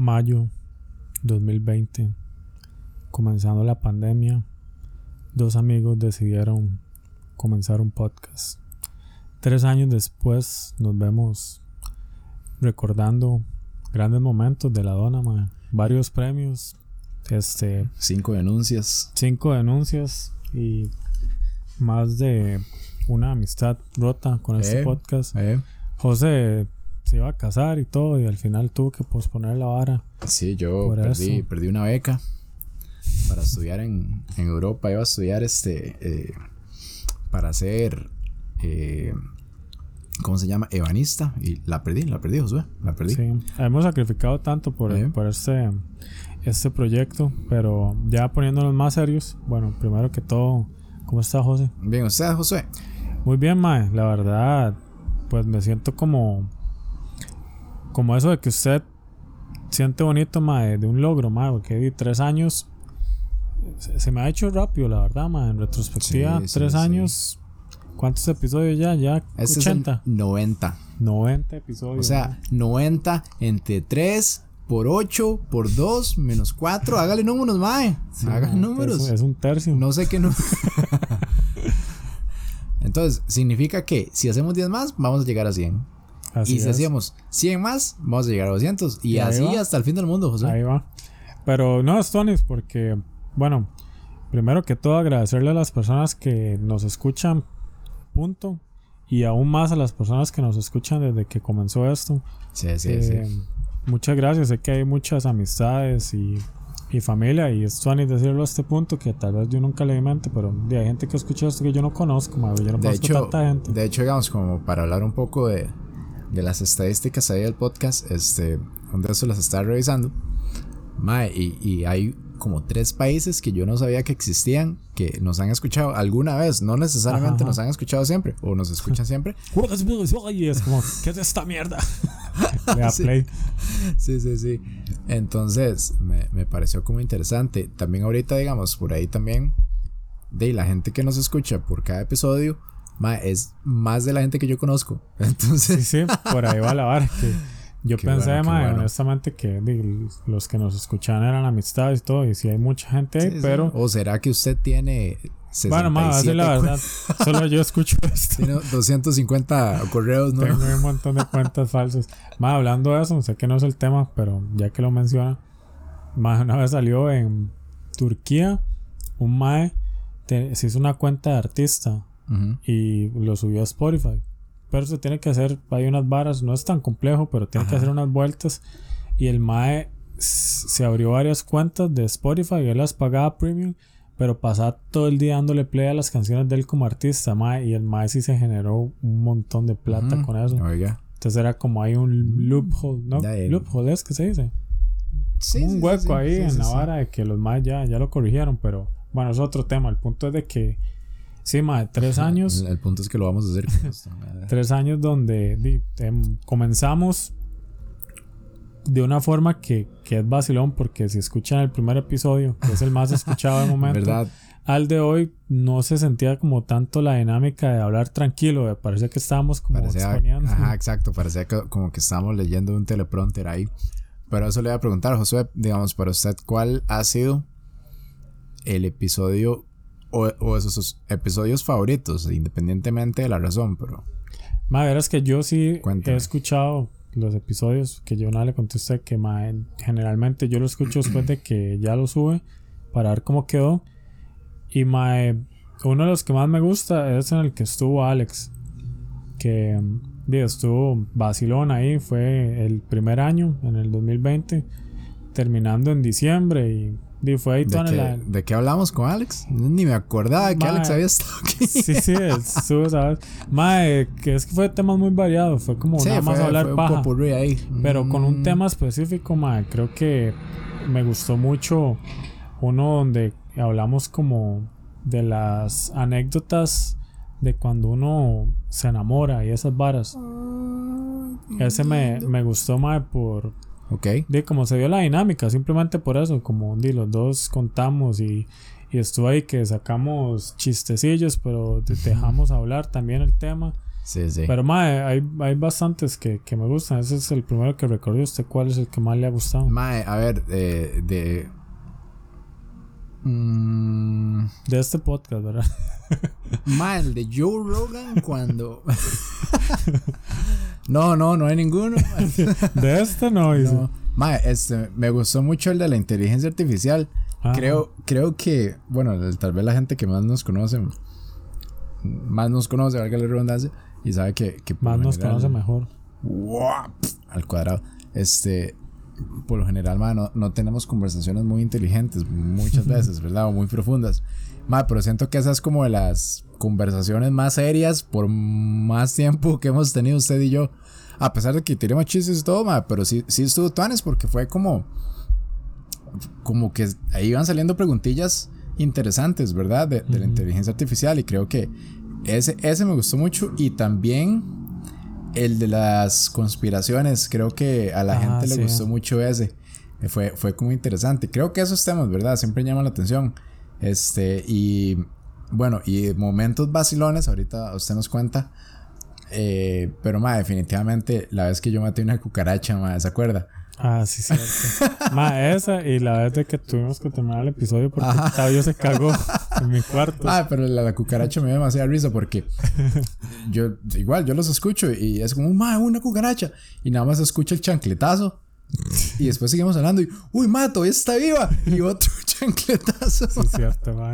Mayo 2020, comenzando la pandemia, dos amigos decidieron comenzar un podcast. Tres años después nos vemos recordando grandes momentos de la dona, mae. varios premios, este, Cinco denuncias. cinco denuncias y más de una amistad rota con este Eh. podcast. Eh, José se iba a casar y todo y al final tuvo que posponer la vara. Sí, yo perdí, eso. perdí una beca para estudiar en, en Europa. Iba a estudiar este eh, para ser eh, ¿cómo se llama? ebanista. Y la perdí, la perdí, Josué. La perdí. Sí, hemos sacrificado tanto por, Eh. por este, este proyecto, pero ya poniéndonos más serios, bueno, primero que todo, ¿cómo está José? Bien, usted, Josué. Muy bien, Mae, la verdad, pues me siento como, como eso de que usted siente bonito, Mae, de un logro, Mae, porque di tres años, se, se me ha hecho rápido, la verdad, Mae, en retrospectiva, Sí, sí, tres sí. años, ¿cuántos episodios ya? Ya Este 80, es el 90. 90 episodios. O sea, 90 entre 3 por 8 por 2 menos 4. Hágale números, mae. mae. Hágale Es- números. Es, un tercio. No sé qué no. Entonces, significa que si hacemos 10 más, vamos a llegar a 100. Así y si es. hacíamos 100 más, vamos a llegar a 200. Y, Y así va. hasta el fin del mundo, José. Ahí va. Pero no, Stonis, porque, bueno, primero que todo agradecerle a las personas que nos escuchan, punto. Y aún más a las personas que nos escuchan desde que comenzó esto. Sí, sí, Eh, sí. Muchas gracias. Sé que hay muchas amistades y, y familia. Y es Stonis decirlo a este punto que tal vez yo nunca le mente, pero hay gente que escucha esto que yo no conozco, madre, Yo no De conozco hecho, tanta gente. de hecho, digamos, como para hablar un poco de, de las estadísticas ahí del podcast, este, un de esos las estaba revisando. Mae, y, y hay como tres países que yo no sabía que existían, que nos han escuchado alguna vez, no necesariamente Ajá, ajá. nos han escuchado siempre, o nos escuchan siempre. Y es como, ¿qué es esta mierda? Le da play. Sí, sí, sí. Entonces, me, me pareció como interesante. También ahorita, digamos, por ahí también, de la gente que nos escucha por cada episodio, mae, es más de la gente que yo conozco. Entonces, sí, por ahí va la vara. Que yo Qué pensé, bueno, honestamente, que los que nos escuchan eran amistades y todo, y sí hay mucha gente ahí, Sí, sí. pero ¿O será que usted tiene 67 bueno, más, así la verdad, solo yo escucho esto. Tiene 250 correos, ¿no? Tengo un montón de cuentas falsas. Más hablando de eso, sé que no es el tema, pero ya que lo menciona, más una vez salió en Turquía, un mae se hizo una cuenta de artista Y lo subió a Spotify. Pero se tiene que hacer, hay unas varas, no es tan complejo, pero tiene que hacer unas vueltas. Y el Mae se abrió varias cuentas de Spotify, él las pagaba premium, pero pasaba todo el día dándole play a las canciones de él como artista, Mae. Y el Mae sí se generó un montón de plata con eso. Oiga. Entonces era como hay un loophole, ¿no? Loophole es que se dice. Sí, un hueco sí, ahí en la vara de que los Mae ya, ya lo corrigieron, pero bueno, es otro tema. El punto es de que, sí, Mae, tres años. El, punto es que lo vamos a hacer tres años donde em, comenzamos de una forma que, que es vacilón porque si escuchan el primer episodio que es el más escuchado de momento ¿Verdad? al de hoy no se sentía como tanto la dinámica de hablar tranquilo parecía que estábamos como Parecía, ajá, exacto, parecía que- como que estábamos leyendo un teleprompter ahí. Pero eso le voy a preguntar, Josué, digamos, para usted, ¿cuál ha sido el episodio o, o esos episodios favoritos, independientemente de la razón? Pero Ma, verás que yo sí Cuéntame. he escuchado los episodios que yo no le conté a usted que ma, en- generalmente yo lo escucho después de que ya lo sube para ver cómo quedó. Y ma, eh, uno de los que más me gusta es en el que estuvo Alex. Que mm, digo, estuvo vacilón ahí. Fue el primer año, en el 2020. Terminando en diciembre. Y, di, fue ahí ¿de qué, la, de qué hablamos con Alex? Ni me acordaba que Alex había estado aquí. Sí, sí, estuvo, ¿sabes? Mae, que es que fue temas muy variados. Fue como Sí, nada más fue- hablar fue paja. ahí. Pero con un Mm, tema específico, mae, creo que me gustó mucho uno donde hablamos como de las anécdotas de cuando uno se enamora y esas varas. Ese me, me gustó, mae, por Ok. de cómo se dio la dinámica, simplemente por eso, como di, los dos contamos y, y estuvo ahí que sacamos chistecillos, pero dejamos hablar también el tema. Sí, sí. Pero mae, hay, hay bastantes que, que me gustan. Ese es el primero que recuerdo. ¿Usted cuál es el que más le ha gustado? Mae, a ver, eh, de. Mm, De este podcast, ¿verdad? mae, el de Joe Rogan cuando. no, no, no hay ninguno. De este no. Mae, este, me gustó mucho el de la inteligencia artificial. Ah, Creo, creo que, bueno, tal vez la gente que más nos conoce, más nos conoce, valga la redundancia, y sabe que, que Más nos general- conoce mejor. ¡Guau! al cuadrado. Este, por lo general, ma, no, no tenemos conversaciones muy inteligentes muchas veces, ¿verdad? O muy profundas. Ma, pero siento que esa es como de las conversaciones más serias por más tiempo que hemos tenido usted y yo. A pesar de que tenemos chistes y todo, ma, pero sí, sí estuvo tuanes porque fue como, como que ahí iban saliendo preguntillas interesantes, ¿verdad? De, de la inteligencia artificial y creo que ese, ese me gustó mucho y también el de las conspiraciones, creo que a la Ah, gente le sí. gustó mucho ese. Fue, fue como interesante. Creo que esos temas, ¿verdad? Siempre llaman la atención. Este, y bueno, y momentos vacilones, ahorita usted nos cuenta. Eh, pero, ma, definitivamente, la vez que yo maté una cucaracha, ma, ¿se acuerda? Ah, sí, cierto. Ma, esa y la vez de que tuvimos que terminar el episodio porque Ajá. Octavio se cagó en mi cuarto. Ah, pero la, la cucaracha me dio demasiada risa porque yo, igual, yo los escucho y es como, ma, una cucaracha. Y nada más escucho el chancletazo. Y después seguimos hablando y, uy, ma, todavía está viva. Y otro chancletazo. Sí, cierto, ma.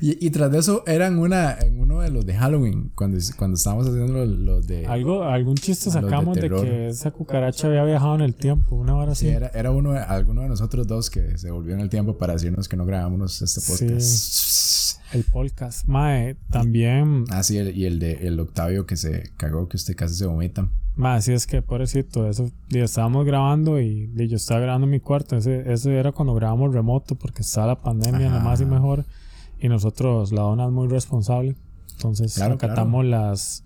Y, y tras de eso eran una, en uno de los de Halloween, cuando, cuando estábamos haciendo los, los de... Algo, algún chiste de sacamos de, terror. que esa cucaracha había viajado en el tiempo, una hora Sí, así. era, era uno de, alguno de nosotros dos que se volvió en el tiempo para decirnos que no grabábamos este Sí. podcast. El podcast. Mae, también. Ah, sí, el- y el de el Octavio que se cagó, que usted casi se vomita. Mae, sí es que pobrecito, eso. estábamos grabando y, y yo estaba grabando en mi cuarto. Ese, ese era cuando grabamos remoto porque estaba la pandemia, lo más y mejor. Y nosotros, la dona es muy responsable. Entonces, Claro, acatamos las,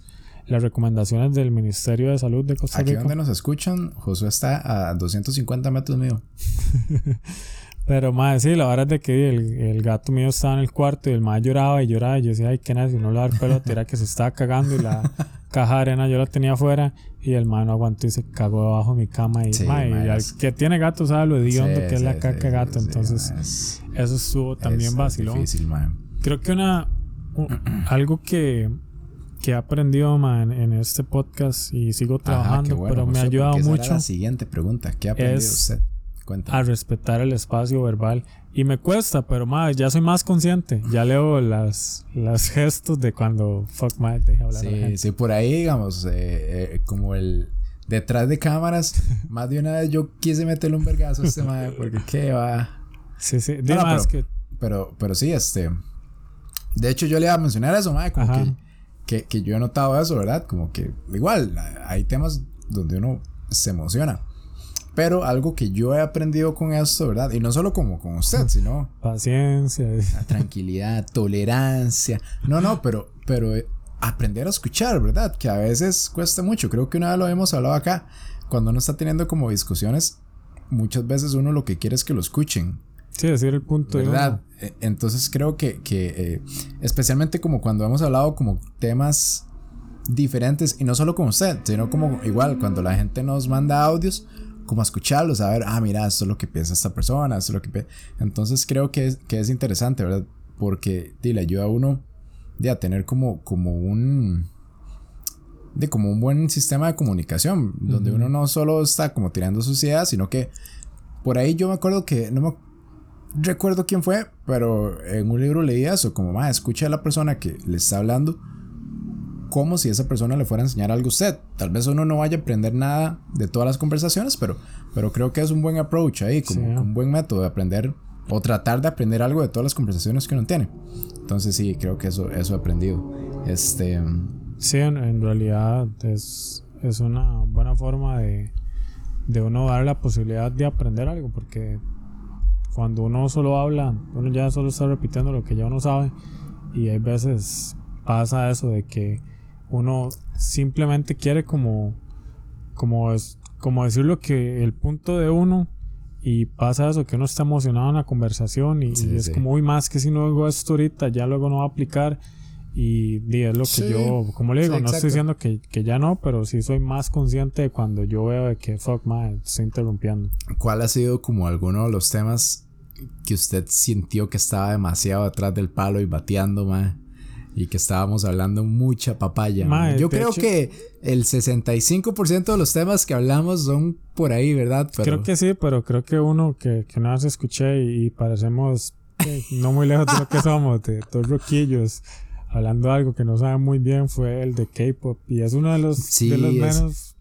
las recomendaciones del Ministerio de Salud de Costa Aquí Rica. donde nos escuchan, Josué está a 250 metros mío. Pero, madre, sí, la verdad es de que el, el gato mío estaba en el cuarto y el madre lloraba y lloraba. Y yo decía, ay, qué necio, no le va a dar pelota. Era que se estaba cagando y la caja de arena yo la tenía afuera. Y el madre no aguantó y se cagó debajo de mi cama. Y, Sí, y al que tiene gato sabe lo hediondo Sí, que es la caca gato. Entonces, es- eso estuvo también es- vacilón. Difícil, man. Creo que una algo que, que he aprendido ma, en, este podcast y sigo trabajando, bueno, pero me ha ayudado mucho la siguiente pregunta. ¿Qué ha aprendido es usted? Cuéntame. a respetar el espacio verbal. Y me cuesta, pero ma, ya soy más consciente. Ya leo las, las gestos de cuando fuck ma, deja hablar a la Sí, gente. sí, por ahí, digamos, eh, eh, como el detrás de cámaras, más de una vez yo quise meterle un vergazo a este madre, porque qué va. Sí, sí. No, no, más pero- que Pero, pero sí, este. De hecho, yo le iba a mencionar eso, madre, como que, que, que yo he notado eso, ¿verdad? Como que igual, hay temas donde uno se emociona. Pero algo que yo he aprendido con esto, ¿verdad? Y no solo como con usted, sino paciencia. tranquilidad, tolerancia. No, no, pero, pero eh, aprender a escuchar, ¿verdad? Que a veces cuesta mucho. Creo que una vez lo hemos hablado acá. Cuando uno está teniendo como discusiones, muchas veces uno lo que quiere es que lo escuchen. Sí, decir el punto de ¿Verdad? uno. Eh, Entonces creo que, que eh, especialmente como cuando hemos hablado como temas diferentes, y no solo con usted, sino como igual cuando la gente nos manda audios, como a escucharlos, a ver, ah, mira, esto es lo que piensa esta persona, esto es lo que pi-". Entonces creo que es, que es interesante, ¿verdad? Porque di, le ayuda a uno de a tener como, como un de como un buen sistema de comunicación, donde uno no solo está como tirando sus ideas, sino que por ahí yo me acuerdo que no me recuerdo quién fue, pero en un libro leí eso, como, más escucha a la persona que le está hablando como si esa persona le fuera a enseñar algo a usted. Tal vez uno no vaya a aprender nada de todas las conversaciones, pero, pero creo que es un buen approach ahí, como Sí. un buen método de aprender o tratar de aprender algo de todas las conversaciones que uno tiene. Entonces sí, creo que eso, eso he aprendido. Este, Sí, en, en realidad es, es una buena forma de, de uno dar la posibilidad de aprender algo, porque cuando uno solo habla, uno ya solo está repitiendo lo que ya uno sabe, y hay veces pasa eso de que uno simplemente quiere como, como, es, como decir lo que el punto de uno, y pasa eso, que uno está emocionado en la conversación, y, Sí, y es sí. como, uy, más que si no hago esto ahorita, ya luego no va a aplicar Y, di, es lo que Sí, yo, como le digo, no estoy diciendo que, que ya no, pero sí soy más consciente de cuando yo veo de que, fuck, man, estoy interrumpiendo. ¿Cuál ha sido como alguno de los temas que usted sintió que estaba demasiado atrás del palo y bateando, mae? Y que estábamos hablando mucha papaya. Yo creo hecho- que el 65% de los temas que hablamos son por ahí, ¿verdad? Pero Creo que sí, pero creo que uno que, que una vez escuché y, y parecemos eh, no muy lejos de lo que somos, de dos roquillos, hablando de algo que no saben muy bien, fue el de K-pop. Y es uno de los, Sí, de los es- menos,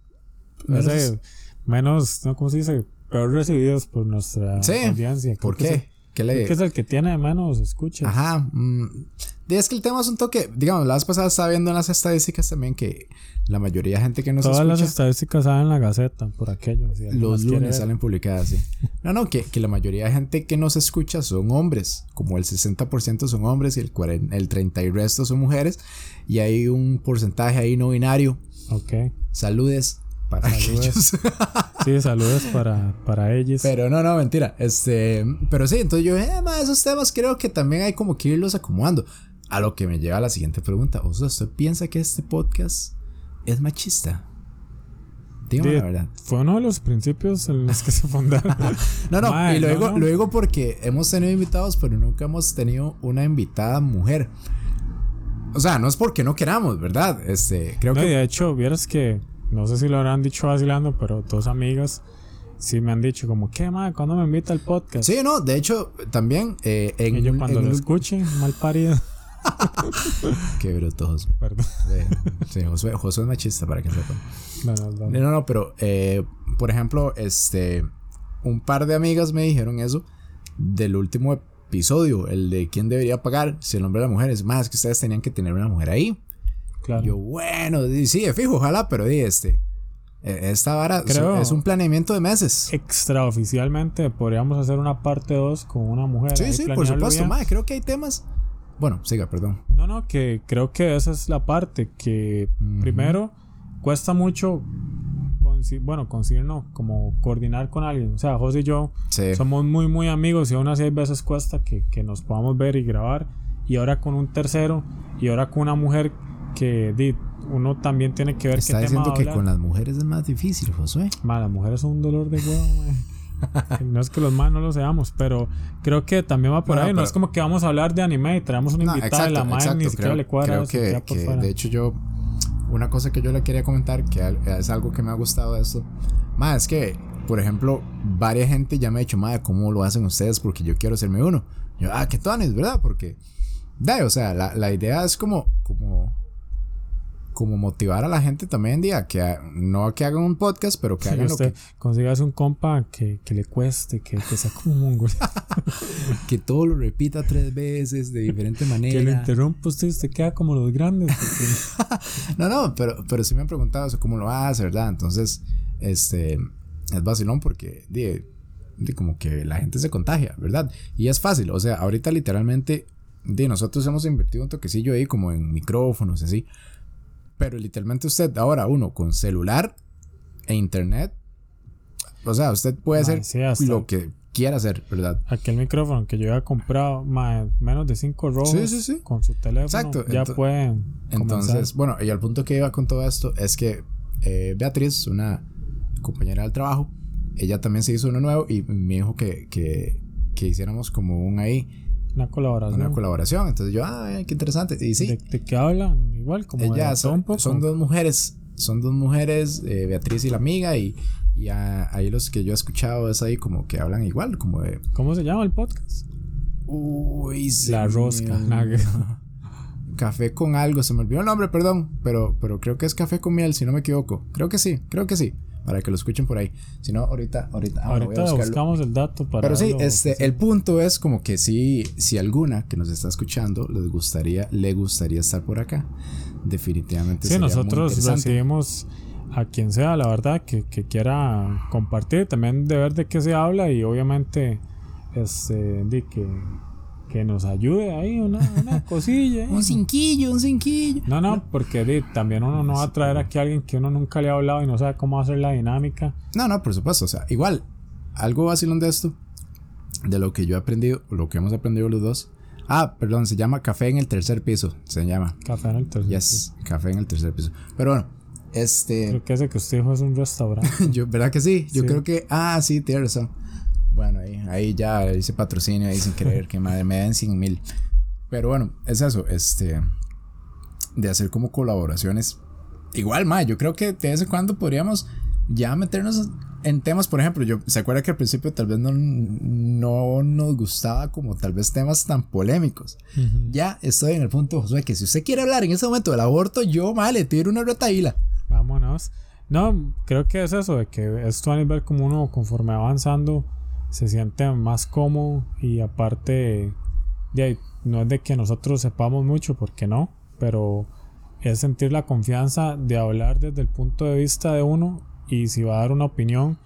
no menos- sé, menos. ¿cómo se dice? Peor recibidos por nuestra Sí, audiencia. Creo ¿por qué? ¿Qué le que es el que tiene menos escuchas. Ajá. mm, y es que el tema es un toque. Digamos, la vez pasada estaba viendo en las estadísticas también que la mayoría de gente que nos Todas las escucha. estadísticas salen en la Gaceta, por aquello. si Los las quiere lunes salen publicadas, sí. No, no, que, que la mayoría de gente que nos escucha son hombres. Como el 60% son hombres y el, 40, el 30 y resto son mujeres. Y hay un porcentaje ahí no binario. Ok. Saludes para Saludes. aquellos. Sí, saludos para, para ellos. pero no, no, mentira. Este, pero sí, entonces yo, eh, ma, esos temas creo que también hay como que irlos acomodando. A lo que me lleva a la siguiente pregunta. O sea, ¿usted piensa que este podcast es machista? Dígame la verdad. Fue uno de los principios en los que se fundaron. No, no, y lo, no, digo, no. lo digo porque hemos tenido invitados, pero nunca hemos tenido una invitada mujer. O sea, no es porque no queramos, ¿verdad? Este, creo No, que. de hecho, vieras que, no sé si lo habrán dicho vacilando, pero dos amigas sí me han dicho como, ¿qué, madre? ¿Cuándo me invita al podcast? Sí, no, de hecho, también eh, en. un- cuando en lo un- escuche, mal parido. Qué bruto, Josué. Perdón. Eh, Sí, Josué, Josué es machista, para que sepan. No, no, no. No, no, pero, eh, por ejemplo, este. Un par de amigas me dijeron eso del último episodio, el de quién debería pagar, si el hombre o la mujer. Es más, que ustedes tenían que tener una mujer ahí. Claro. Yo, bueno, sí, de fijo, ojalá, pero di este. eh, Esta vara Creo- es un planeamiento de meses. Extraoficialmente podríamos hacer una parte 2 con una mujer. Sí, sí, por supuesto, mae, creo que hay temas. Bueno, siga, perdón. No, no, que creo que esa es la parte que Ujú. primero cuesta mucho, bueno, conseguir no, como coordinar con alguien. O sea, José y yo Sí. somos muy, muy amigos y aún así hay veces cuesta que, que nos podamos ver y grabar. Y ahora con un tercero y ahora con una mujer que di, uno también tiene que ver qué Está tema diciendo va a que con las mujeres es más difícil, Josué. Ma, las mujeres son un dolor de huevo. No es que los más no lo seamos, pero creo que también va por No, no, ahí. No es como que vamos a hablar de anime y traemos una No, invitada y la madre ni siquiera creo, le cuadra creo que, que, de hecho yo una cosa que yo le quería comentar que es algo que me ha gustado de esto. Más es que por ejemplo varias gente ya me ha dicho madre cómo lo hacen ustedes porque yo quiero hacerme uno yo ah qué tones verdad porque da o sea la, la idea es como como como motivar a la gente también día que ha- no que hagan un podcast pero que Y hagan lo usted que, consigas un compa que, que le cueste, que, que sea como un mongol. que todo lo repita tres veces de diferente manera que lo interrumpa usted y usted queda como los grandes. porque- No, no, pero, pero sí me han preguntado eso, cómo lo hace, ¿verdad? Entonces, este, es vacilón porque, di, di, como que la gente se contagia, ¿verdad? Y es fácil, o sea, ahorita literalmente, di, nosotros hemos invertido un toquecillo ahí como en micrófonos y así, pero literalmente usted ahora, uno, con celular e internet, o sea, usted puede hacer sí, lo que quiera hacer, ¿verdad? Aquel micrófono que yo había comprado, mae, menos de 5 rojos Sí, sí, sí. con su teléfono, Exacto, ya ento- pueden Entonces, comenzar. bueno, y al punto que iba con todo esto es que eh, Beatriz, una compañera del trabajo, ella también se hizo uno nuevo y me dijo que, que, que hiciéramos como un ahí, Una colaboración. una colaboración. Entonces yo, ah, qué interesante. Y sí, ¿De, de qué hablan? Igual, como de ellas son, dos mujeres, son dos mujeres, eh, Beatriz y la amiga, y, y ah, ahí los que yo he escuchado es ahí como que hablan igual, como de... ¿Cómo se llama el podcast? Uy, se La rosca. Café con algo, se me olvidó el nombre, perdón, pero, pero creo que es café con miel, si no me equivoco. Creo que sí, creo que sí, para que lo escuchen por ahí. Si no, ahorita, ahorita, ah, bueno, voy a Ahorita buscamos el dato para. Pero sí, este, sí. el punto es como que si, si alguna que nos está escuchando les gustaría, le gustaría estar por acá, definitivamente. Sí, sería muy nosotros interesante. recibimos a quien sea, la verdad, que, que quiera compartir, también de ver de qué se habla y obviamente, este, de que, que nos ayude ahí, una, una cosilla. ahí. Un cinquillo, un cinquillo. No, no, porque di, también uno no va a traer aquí a alguien que uno nunca le ha hablado y no sabe cómo hacer la dinámica. No, no, por supuesto. O sea, igual, algo vacilón de esto, de lo que yo he aprendido, lo que hemos aprendido los dos, Ah, perdón, se llama Café en el tercer piso. Se llama. Café en el tercer yes, Café en el tercer piso. Pero bueno, este. Creo que ese que usted dijo es un restaurante. yo, ¿verdad que sí? Yo creo que. Ah, sí, tiene razón. Bueno, ahí, ahí ya hice patrocinio ahí sin creer que madre me den 100 mil. Pero bueno, es eso, este. De hacer como colaboraciones. Igual, ma, yo creo que de vez en cuando podríamos ya meternos en temas, por ejemplo, yo se acuerda que al principio tal vez no, no nos gustaba como tal vez temas tan polémicos. Ya estoy en el punto, Josué, que si usted quiere hablar en ese momento del aborto, yo, ma, le tiro una retaíla. Vámonos. No, creo que es eso, de que esto a nivel como uno conforme avanzando se siente más cómodo y aparte, de, no es de que nosotros sepamos mucho, porque no, pero es sentir la confianza de hablar desde el punto de vista de uno y si va a dar una opinión,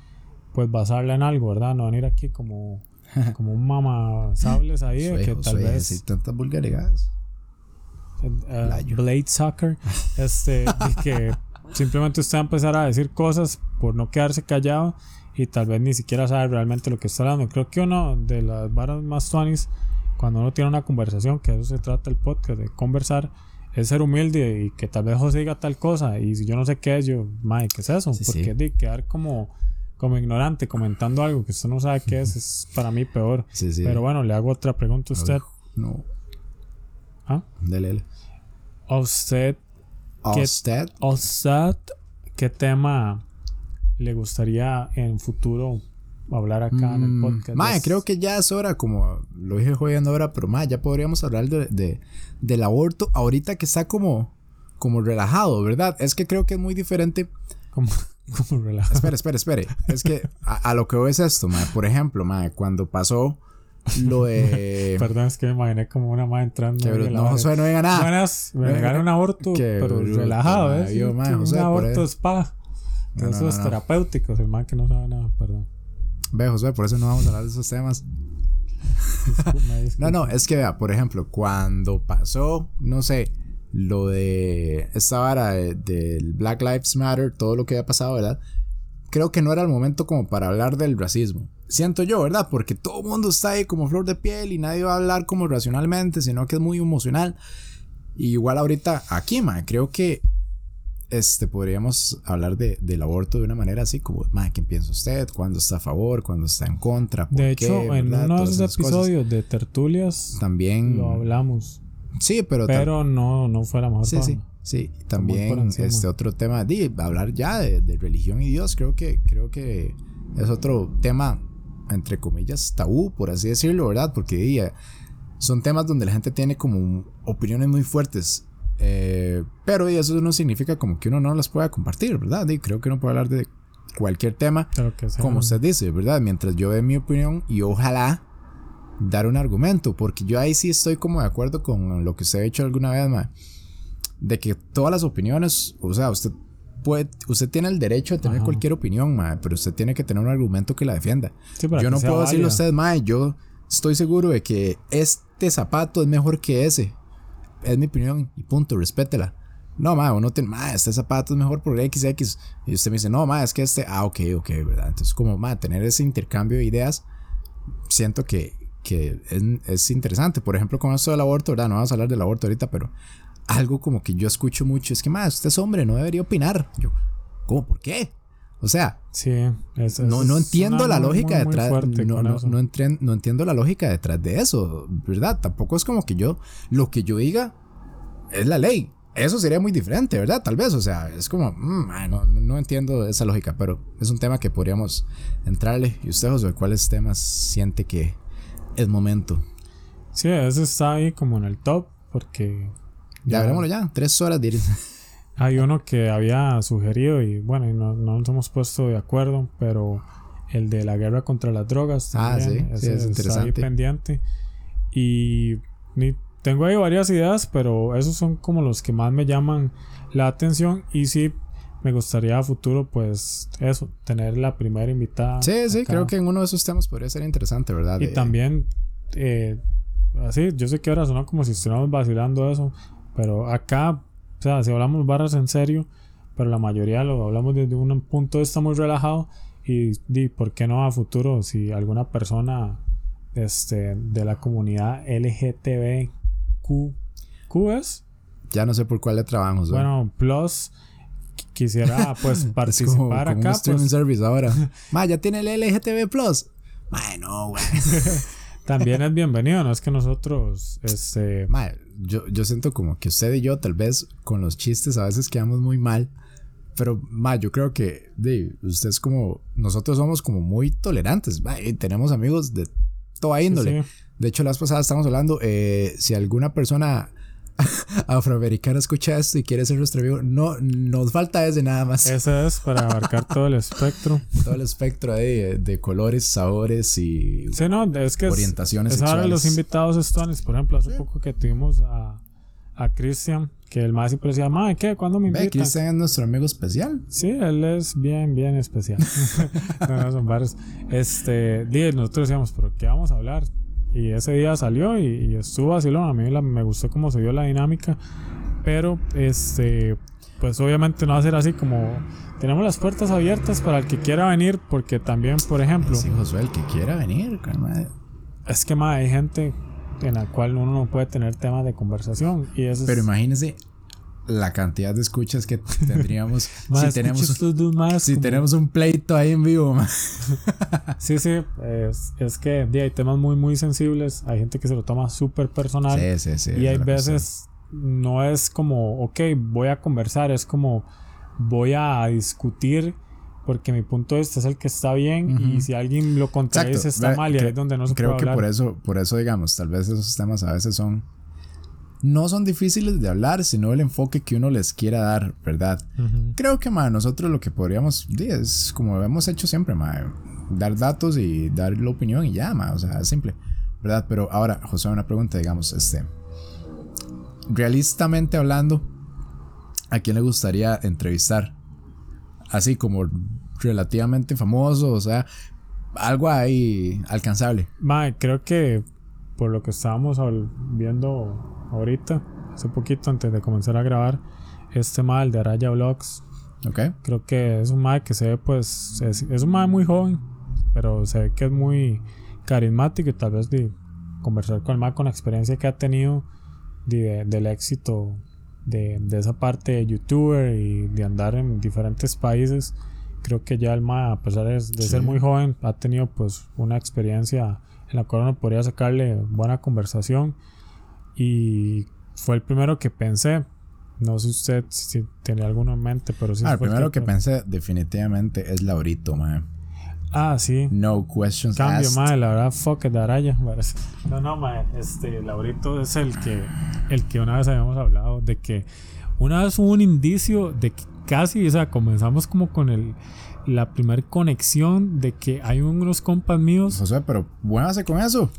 pues basarla en algo, ¿verdad? No venir aquí como, como un mamasables ahí, de que tal vez... Tantas vulgaridades. Uh, Blade Soccer, este, que simplemente usted va a empezar a decir cosas por no quedarse callado y tal vez ni siquiera sabe realmente lo que está hablando. Creo que uno de las varas más tuanis, cuando uno tiene una conversación, que eso se trata el podcast, de conversar, es ser humilde y que tal vez José diga tal cosa y si yo no sé qué es, yo, mae, ¿qué es eso? Porque de quedar como, como ignorante comentando algo que usted no sabe qué es, es para mí peor. Pero bueno, le hago otra pregunta a usted. No. ¿Ah? Dele, ¿A usted? ¿A usted qué tema le gustaría en futuro hablar acá en el mm, podcast. Mae, creo que ya es hora, como lo dije jodiendo ahora, pero mae, ya podríamos hablar de, de, del aborto ahorita que está como, como relajado, ¿verdad? Es que creo que es muy diferente. Como, como relajado. Espere, espere, espere. Es que a, lo que veo es esto, mae. Por ejemplo, mae, cuando pasó lo de. Perdón, es que me imaginé como una madre entrando. Que, no, José, no diga nada. Buenas, me negaron un aborto, pero relajado, ¿eh? Yo, mae, José, un aborto spa. Eso es terapéutico, el man que no sabe nada, perdón. Ve, José, por eso no vamos a hablar de esos temas. no, no, es que vea, por ejemplo, cuando pasó, no sé, lo de esta vara del Black Lives Matter, todo lo que había pasado, ¿verdad? Creo que no era el momento como para hablar del racismo. Siento yo, ¿verdad? Porque todo el mundo está ahí como flor de piel y nadie va a hablar como racionalmente, sino que es muy emocional. Y igual ahorita aquí, ma, creo que este, podríamos hablar de, del aborto de una manera así como, ¿qué piensa usted? ¿Cuándo está a favor? ¿Cuándo está en contra? de hecho, en uno de esos episodios de tertulias también lo hablamos. Sí, pero... Pero no, no fue la mejor Sí, sí. Sí, también este otro tema, de hablar ya de, de, religión y Dios, creo que, creo que es otro tema, entre comillas, tabú, por así decirlo, ¿verdad? Porque son temas donde la gente tiene como opiniones muy fuertes eh, pero eso no significa como que uno no las pueda compartir, ¿verdad? Y creo que uno puede hablar de cualquier tema, como usted dice, ¿verdad? Mientras yo dé mi opinión y ojalá dar un argumento, porque yo ahí sí estoy como de acuerdo con lo que usted ha hecho alguna vez, ma, de que todas las opiniones, o sea, usted puede, usted tiene el derecho a tener cualquier opinión, ma, pero usted tiene que tener un argumento que la defienda. yo no puedo decirle a usted, ma, yo estoy seguro de que este zapato es mejor que ese es mi opinión y punto, respétela. No, ma, uno tiene, ma, este zapato es mejor por XX. Y usted me dice, no, ma, es que este, ah, ok, ok, ¿verdad? Entonces, como, ma, tener ese intercambio de ideas, siento que, que es, es, interesante. Por ejemplo, con esto del aborto, ¿verdad? No vamos a hablar del aborto ahorita, pero algo como que yo escucho mucho es que, ma, usted es hombre, no debería opinar. Yo, ¿cómo? ¿Por qué? O sea, sí, no, no entiendo la lógica detrás. no, no, no, entiendo la lógica detrás de eso, ¿verdad? Tampoco es como que yo, lo que yo diga es la ley. Eso sería muy diferente, ¿verdad? Tal vez, o sea, es como, mm, no, entiendo esa lógica, pero es un tema que podríamos entrarle. ¿Y usted, José, cuáles temas siente que es momento? Sí, eso está ahí como en el top, porque. Ya, veremoslo ya, tres horas ir. Hay uno que había sugerido y bueno, no, nos hemos puesto de acuerdo, pero el de la guerra contra las drogas. ah, sí, es interesante. Está pendiente. Y, tengo ahí varias ideas, pero esos son como los que más me llaman la atención. Y sí, me gustaría a futuro, pues, eso, tener la primera invitada. Sí, sí, creo que en uno de esos temas podría ser interesante, ¿verdad? Y también, eh, así, yo sé que ahora suena como si estuviéramos vacilando eso, pero acá o sea, si hablamos barras en serio, pero la mayoría lo hablamos desde un punto de vista muy relajado y, di, ¿por qué no a futuro si alguna persona este, de la comunidad LGTBQ. ¿Q es? Ya no sé por cuál le trabajo. Bueno, Plus quisiera pues participar como, como acá. Un streaming pues. service ahora. Ma, ya tiene el LGTB Plus. Ma, no, güey. También es bienvenido, no es que nosotros, este... Ma, yo, yo siento como que usted y yo tal vez con los chistes a veces quedamos muy mal. Pero, ma, yo creo que de, usted es como. Nosotros somos como muy tolerantes. Ma, y tenemos amigos de toda índole. De hecho, las pasadas estamos hablando. Eh, si alguna persona afroamericana escucha esto y quiere ser nuestro amigo, no nos falta ese nada más. Ese es para abarcar todo el espectro. todo el espectro de, de colores, sabores y sí, no, es que orientaciones. Es, es ahora los invitados estones. Por ejemplo, hace poco que tuvimos a, a Christian, que el más siempre decía, Madre, ¿qué? ¿Cuándo me invitan? Christian es nuestro amigo especial. Sí, él es bien, bien especial. no, no, son varios. Este, nosotros decíamos, ¿pero qué vamos a hablar? Y ese día salió y, estuvo así, a mí me gustó cómo se dio la dinámica. Pero, este, pues obviamente no va a ser así como tenemos las puertas abiertas para el que quiera venir, porque también, por ejemplo. Sí, Josué, el que quiera venir, calma. Es que más hay gente en la cual uno no puede tener temas de conversación. Y eso Pero imagínese la cantidad de escuchas que tendríamos si tenemos si tenemos un pleito ahí en vivo sí sí es, es que hay temas muy muy sensibles hay gente que se lo toma súper personal sí, sí, sí, y hay veces no es como ok voy a conversar es como voy a discutir porque mi punto de vista es el que está bien y si alguien lo contradice está mal y ahí es donde no se creo puede que por eso por eso digamos tal vez esos temas a veces son no son difíciles de hablar, sino el enfoque que uno les quiera dar, ¿verdad? Creo que, ma, nosotros lo que podríamos, es como hemos hecho siempre, ma, dar datos y dar la opinión y ya, ma, o sea, es simple, ¿verdad? Pero ahora, José, una pregunta, digamos, este, realistamente hablando, ¿a quién le gustaría entrevistar? Así como relativamente famoso, o sea, algo ahí alcanzable. Ma, creo que por lo que estábamos viendo ahorita, hace poquito antes de comenzar a grabar, este mal de Araya Vlogs. Ok. Creo que es un mal que se ve, pues, es, un mal muy joven, pero se ve que es muy carismático y tal vez de conversar con el mal con la experiencia que ha tenido del éxito de, esa parte de youtuber y de andar en diferentes países. Creo que ya el mal, a pesar de, ser muy joven, ha tenido pues una experiencia en la cual uno podría sacarle buena conversación y fue el primero que pensé. No sé usted si tiene alguno en mente, pero sí. Ah, el primero que, pensé definitivamente es Laurito, man. Ah, sí. No questions Cambio, madre, la verdad, fuck it, Araya. No, no, madre, este, Laurito es el que, el que una vez habíamos hablado de que una vez hubo un indicio de que casi, o sea, comenzamos como con el, la primera conexión de que hay unos compas míos. O sea, pero buénase con eso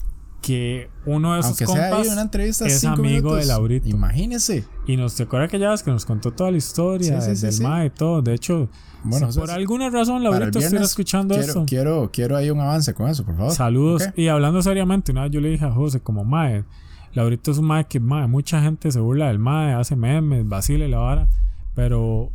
que uno de Aunque compas sea una entrevista es amigo de Laurito. Imagínese. Y nos te acuerdas que ya ves que nos contó toda la historia del MAE y todo. De hecho, bueno, por alguna razón Laurito estuviera escuchando quiero, eso. Quiero, quiero ahí un avance con eso, por favor. Saludos. Y hablando seriamente, una vez yo le dije a José, como MAE, Laurito es un MAE que MAE, mucha gente se burla del MAE, hace memes, vacila y la vara. Pero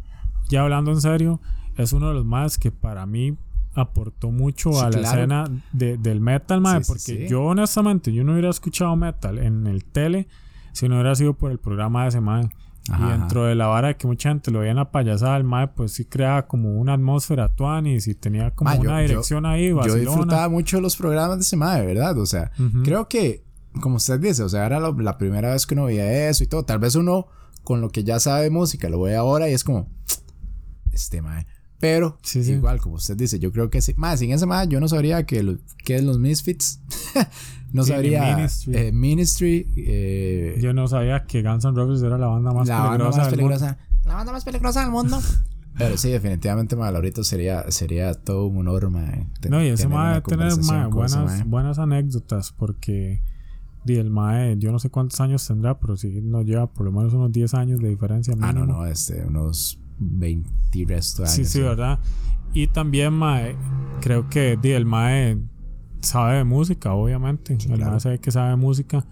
ya hablando en serio, es uno de los MAEs que para mí aportó mucho a la escena de, del metal, madre, porque yo honestamente yo no hubiera escuchado metal en el tele si no hubiera sido por el programa de ese madre. y dentro de la vara de que mucha gente lo veía en la payasada, el madre pues sí creaba como una atmósfera tuanis y tenía como una dirección ahí, Yo disfrutaba mucho los programas de ese madre, ¿verdad? O sea, creo que, como usted dice, o sea, era la primera vez que uno veía eso y todo. Tal vez uno, con lo que ya sabe de música, lo ve ahora y es como, este madre pero igual, como usted dice, yo creo que sí. Más, sin ese más, yo no sabría que, que es los Misfits. no sabría. Ministry. Eh, eh, yo no sabía que Guns N' Roses era la banda más la peligrosa. Banda más peligrosa la banda más peligrosa del mundo. Pero sí, definitivamente, mal ahorita sería, sería todo un honor, No, y ese mae debe tener buenas, buenas anécdotas porque. Y el Mae, yo no sé cuántos años tendrá, pero sí nos lleva por lo menos unos 10 años de diferencia. Ah, no, no, este, unos 20 resto Sí, sí, ¿verdad? Y también, Mae, creo que el Mae sabe de música, obviamente. el Mae sabe que sabe de música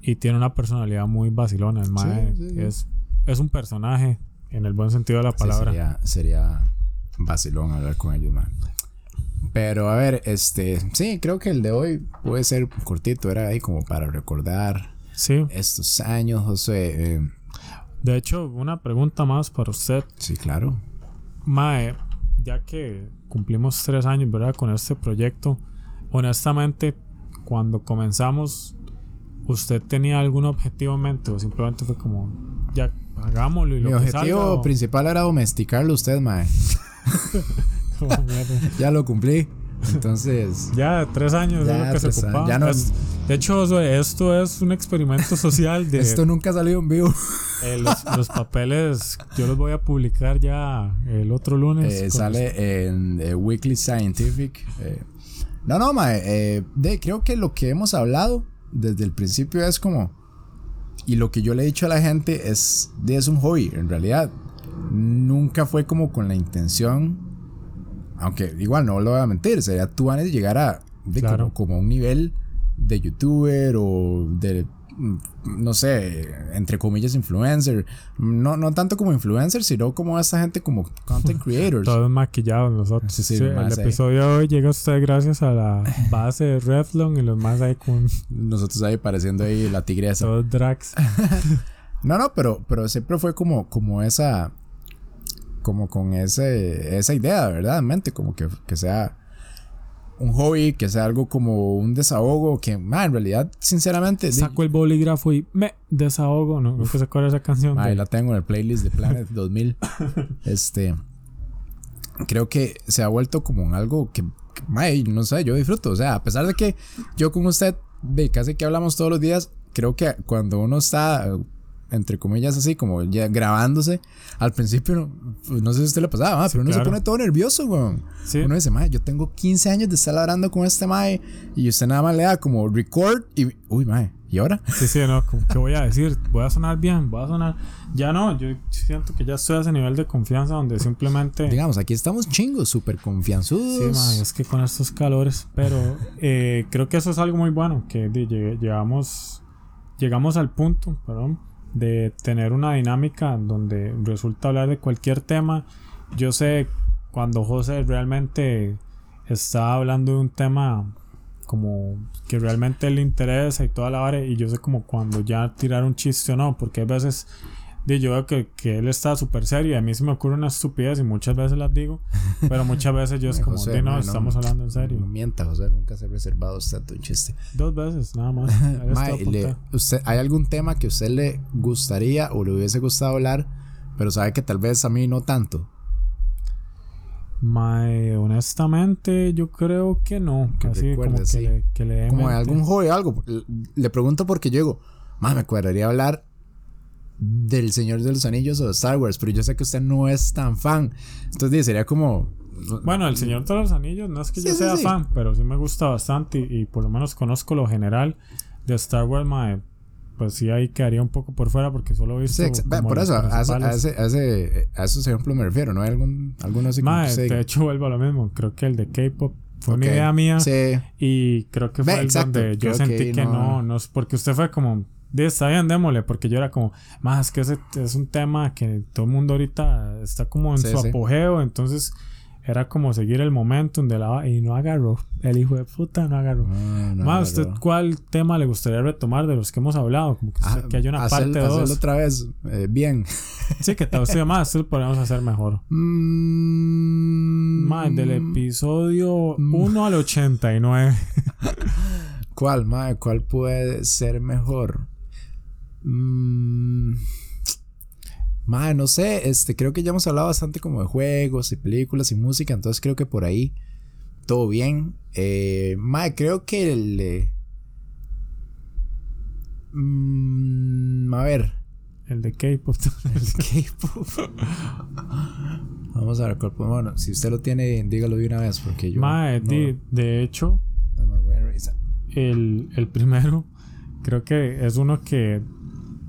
y tiene una personalidad muy vacilona. El Mae es, es un personaje en el buen sentido de la palabra. sería, sería vacilón hablar con ellos, man. Pero a ver, este, sí, creo que el de hoy puede ser cortito, era ahí como para recordar Sí. estos años, José. eh, De hecho, una pregunta más para usted. sí, claro. Mae, ya que cumplimos tres años, ¿verdad? Con este proyecto, honestamente, cuando comenzamos, ¿usted tenía algún objetivo en mente o simplemente fue como, ya, hagámoslo y lo Mi que objetivo salga, o- principal era domesticarlo usted, mae. Ya lo cumplí. Entonces, Ya, tres años Ya, es lo que se ocupaba. Ya no- Es- de hecho, esto es un experimento social de esto nunca ha salido en vivo. eh, los, los papeles. Yo los voy a publicar ya el otro lunes. Eh, sale en eh, Weekly Scientific. No, no, mae. de, creo que lo que hemos hablado desde el principio es como. Y lo que yo le he dicho a la gente es. De, es un hobby, en realidad. Nunca fue como con la intención. Aunque igual no lo voy a mentir. Sería tú antes llegar a. de Claro. como, a un nivel de youtuber o de. mm, No sé, entre comillas, influencer. No, no tanto como influencer, sino como esta gente como content creators. Todos maquillados nosotros. Sí, sí, el ahí. episodio de hoy llega a usted gracias a la base de Revlon y los más ahí con Nosotros ahí pareciendo ahí la tigresa. todos drags. No, no, pero, pero siempre fue como, como esa. Como con ese, esa idea, ¿verdad? En mente, como que, que sea un hobby, que sea algo como un desahogo, que, ma, en realidad, sinceramente, Saco el bolígrafo y me desahogo. No, no que se esa canción. Ahí de- la tengo en el playlist de Planet 2000. este. Creo que se ha vuelto como en algo que, que, no sé, yo disfruto. O sea, a pesar de que yo con usted, de casi que hablamos todos los días, creo que cuando uno está, entre comillas, así como ya grabándose, al principio, no, no sé si a usted le pasaba, mae, pero uno claro. se pone todo nervioso, weón. Sí. Uno dice, mae, yo tengo 15 años de estar hablando con este mae, y usted nada más le da como record y, uy, mae, ¿y ahora? Sí, sí, no, ¿qué voy a decir? ¿Voy a sonar bien? ¿Voy a sonar...? Ya no, yo siento que ya estoy a ese nivel de confianza donde simplemente... Digamos, aquí estamos chingos, súper confianzudos. Sí, ma, es que con estos calores, pero eh, creo que eso es algo muy bueno, que llegamos, llegamos al punto, perdón, de tener una dinámica donde resulta hablar de cualquier tema. Yo sé cuando José realmente está hablando de un tema como que realmente le interesa y toda la vara, y yo sé como cuando ya tirar un chiste o no, porque hay veces... di, Yo veo que, que él está súper serio y a mí se me ocurre una estupidez y muchas veces las digo, pero muchas veces yo es como, José, "Di, no, mae, estamos hablando en No serio. mienta, José, nunca se ha reservado usted un chiste. Dos veces, nada más. Mae, le- usted, ¿Hay algún tema que a usted le gustaría o le hubiese gustado hablar, pero sabe que tal vez a mí no tanto? Mae, honestamente, yo creo que no. Que Así como recuerde, que, sí. le, que le Como de mente. algún hobby algo. Le, pregunto porque yo digo, "Ma, me cuadraría hablar del Señor de los Anillos o de Star Wars, pero yo sé que usted no es tan fan. Entonces sería como... Bueno, El Señor de los Anillos, no es que Sí, yo sí, sea sí. fan, pero sí me gusta bastante y, y por lo menos conozco lo general de Star Wars, mae. Pues sí, ahí quedaría un poco por fuera porque solo he visto. Por eso, a, a, ese, a, ese- a esos ejemplos me refiero, ¿no hay algún, alguno así Mae, que de hecho, vuelvo a lo mismo. Creo que el de K-pop fue Ok, una idea mía. Sí, Y creo que fue Ve, el exacto, donde yo creo sentí que que, no- no, no, porque usted fue como, "Di, está bien, démosle, porque yo era como, más que ese es un tema que todo el mundo ahorita está como en Sí, su sí. apogeo, entonces era como seguir el momentum de la y no agarró, el hijo de puta no agarró. Ah, no, más, ¿usted cuál tema le gustaría retomar de los que hemos hablado? Como que, Ah, que haya una hacer- parte 2. otra vez, eh, bien. Sí, que tal vez más, lo podemos hacer mejor. Mm, Más, del episodio 1 al 89. ¿Cuál, mae? ¿Cuál puede ser mejor? Mm, mae, no sé, este, creo que ya hemos hablado bastante como de juegos y películas y música, entonces creo que por ahí todo bien. Eh, creo que el... eh, a ver, El de K-pop. K-pop. Vamos a ver Bueno, si usted lo tiene, dígalo de una vez, porque yo. No- de hecho, no me voy a revisar. el, el primero, creo que es uno que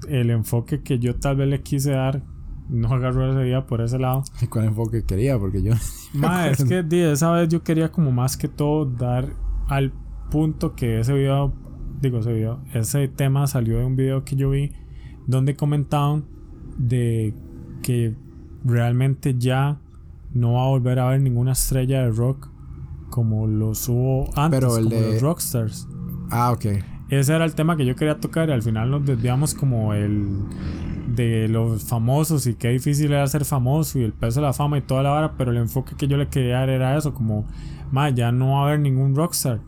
el enfoque que yo tal vez le quise dar no agarró ese día por ese lado. ¿Y ¿Cuál enfoque quería? Porque yo. Ma, es que di, esa vez yo quería como más que todo dar al punto que ese video, digo ese video, ese tema salió de un video que yo vi donde comentaban de que realmente ya no va a volver a haber ninguna estrella de rock como los hubo antes, Pero el como de- los rockstars. Ah, ok. Ese era el tema que yo quería tocar y al final nos desviamos como el de los famosos y qué difícil era ser famoso y el peso de la fama y toda la vara, pero el enfoque que yo le quería dar era eso, como, ma, ya no va a haber ningún rockstar,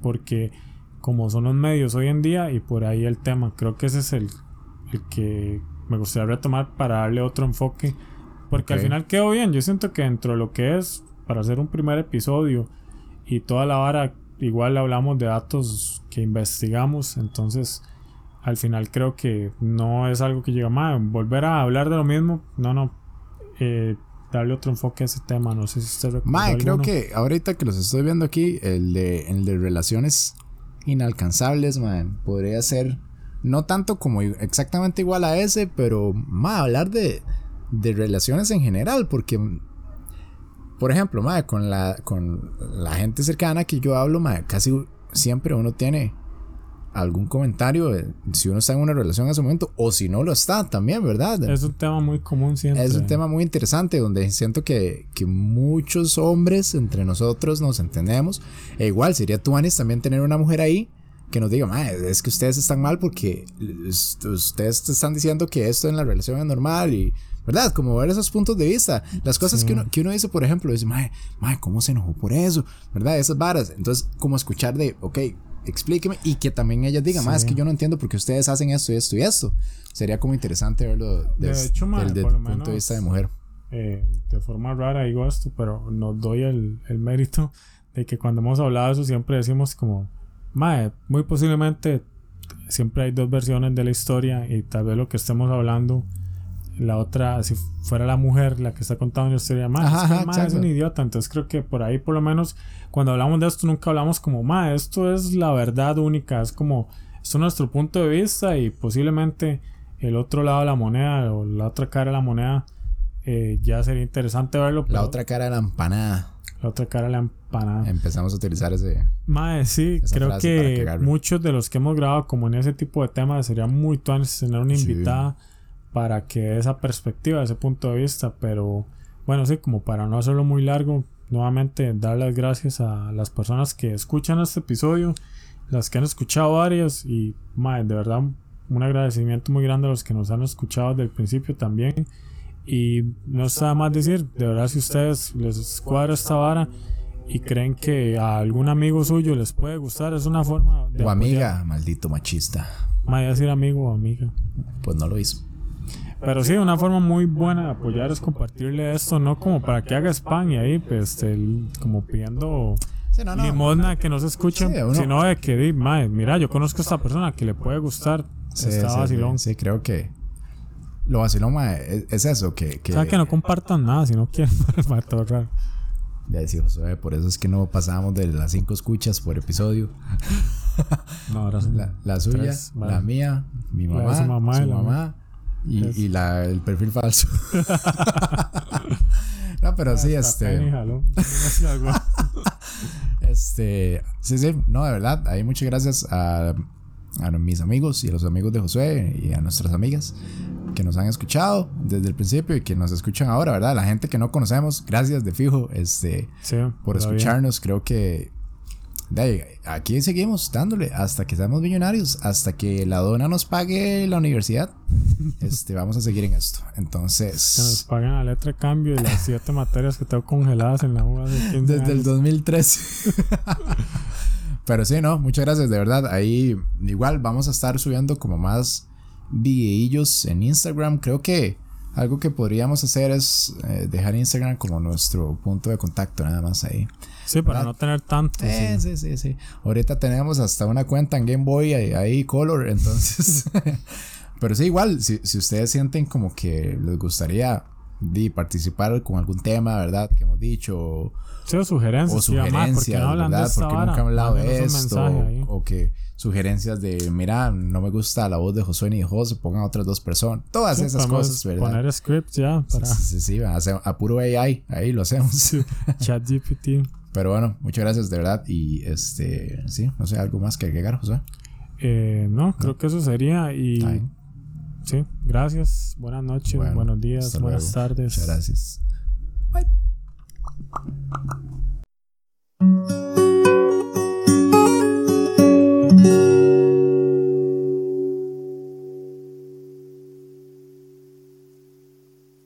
porque como son los medios hoy en día y por ahí el tema, creo que ese es el, el que me gustaría retomar para darle otro enfoque, porque al final quedó bien, yo siento que dentro de lo que es para hacer un primer episodio y toda la vara, igual hablamos de datos que investigamos, entonces al final creo que no es algo que llega más, volver a hablar de lo mismo, no, no, eh, darle otro enfoque a ese tema, no sé si usted recuerda Mae, creo que ahorita que los estoy viendo aquí, el de, el de relaciones inalcanzables, mae, podría ser no tanto como exactamente igual a ese, pero mae, hablar de, de relaciones en general, porque, por ejemplo, mae, con la, con la gente cercana que yo hablo, mae, casi siempre uno tiene algún comentario si uno está en una relación en ese momento o si no lo está también, ¿verdad? Es un tema muy común siempre. Es un tema muy interesante donde siento que, que muchos hombres entre nosotros nos entendemos. E igual sería tuanis también tener una mujer ahí que nos diga, "Mae, es que ustedes están mal porque es- ustedes te están diciendo que esto en la relación es normal y, ¿verdad? Como ver esos puntos de vista. Las cosas Sí. que, uno, que uno dice, por ejemplo, dice, mae, mae, ¿cómo se enojó por eso? ¿Verdad? Esas varas. Entonces, como escuchar de, ok, explíqueme y que también ellas digan, mae, es Sí. que yo no entiendo por qué ustedes hacen esto y esto y esto. Sería como interesante verlo De des- hecho, lo punto de menos- vista de mujer. eh, de forma rara digo esto, pero nos doy el, el mérito de que cuando hemos hablado de eso siempre decimos como, Mae, muy posiblemente siempre hay dos versiones de la historia y tal vez lo que estemos hablando, la otra, si fuera la mujer la que está contando la historia, Ajá, es que es un idiota, entonces creo que por ahí por lo menos cuando hablamos de esto nunca hablamos como, Mae, esto es la verdad única, es como, esto es nuestro punto de vista y posiblemente el otro lado de la moneda o la otra cara de la moneda eh, ya sería interesante verlo. La otra cara de la empanada. la otra cara de la empanada. Empezamos a utilizar ese. Mae, sí, creo que muchos de los que hemos grabado como en ese tipo de temas sería muy tuanes tener una Sí. Para que esa perspectiva, ese punto de vista, pero bueno, sí, como para no hacerlo muy largo, nuevamente dar las gracias a las personas que escuchan este episodio, las que han escuchado varias y mae, de verdad un agradecimiento muy grande a los que nos han escuchado desde el principio también. Y no está más decir, de verdad, si ustedes les cuadra esta vara y creen que a algún amigo suyo les puede gustar, es una forma de. O apoyar. amiga, maldito machista. A decir amigo o amiga. Pues no lo hizo. Pero sí, una forma muy buena de apoyar es compartirle esto, no como para que haga spam y ahí, pues, el- como pidiendo Sí, no, no. limosna que no se escuchen, Sí, uno- sino de que, di, mae, mira, yo conozco a esta persona que le puede gustar. Sí, está sí, vacilón. Sí, sí, creo que. Lo vacilón, es, es eso, que. que O sea, que no compartan nada si no quieren para todo raro. Ya decía Josué, por eso es que no pasábamos de las cinco escuchas por episodio. No, ahora son La, la suya, tres, vale. la mía, mi La mamá, su mamá y, Es- y la, el perfil falso. no, pero sí, este. Este. Sí, sí, no, de verdad. Ahí muchas gracias a, a mis amigos y a los amigos de Josué y a nuestras amigas que nos han escuchado desde el principio y que nos escuchan ahora, ¿verdad? La gente que no conocemos, gracias de fijo, este. Sí, por bien. escucharnos. Creo que de aquí seguimos dándole hasta que seamos millonarios, hasta que la dona nos pague la universidad. Este, vamos a seguir en esto. Que nos Entonces, paguen la letra de cambio y las siete materias que tengo congeladas en la U hace 15 desde el años. 2013. Pero sí, no, muchas gracias, de verdad. Ahí igual vamos a estar subiendo como más videillos en Instagram. Creo que algo que podríamos hacer es eh, dejar Instagram como nuestro punto de contacto, nada más ahí. Sí, para ¿verdad? no tener tanto. Eh, sí. sí, sí, sí. Ahorita tenemos hasta una cuenta en Game Boy ahí, ahí Color, entonces. Pero sí, igual, si, si ustedes sienten como que les gustaría di, participar con algún tema, ¿verdad? Que hemos dicho, o, Sí, o sugerencias. o sí, ¿por sugerencias, no de ¿verdad? Porque nunca han hablado de esto, o, o que sugerencias de, mira, no me gusta la voz de Josué ni de José, pongan otras dos personas. Todas Sí, esas cosas, ¿verdad? Poner scripts ya Sí, para sí, sí, a, hacer- a puro AI, ahí lo hacemos. ChatGPT. Pero bueno, muchas gracias de verdad. Y este, sí, no sé, algo más que agregar, José. Eh, no, creo que eso sería. Y Ay. Sí, gracias. Buenas noches, buenos días, buenas tardes. Muchas gracias. Bye.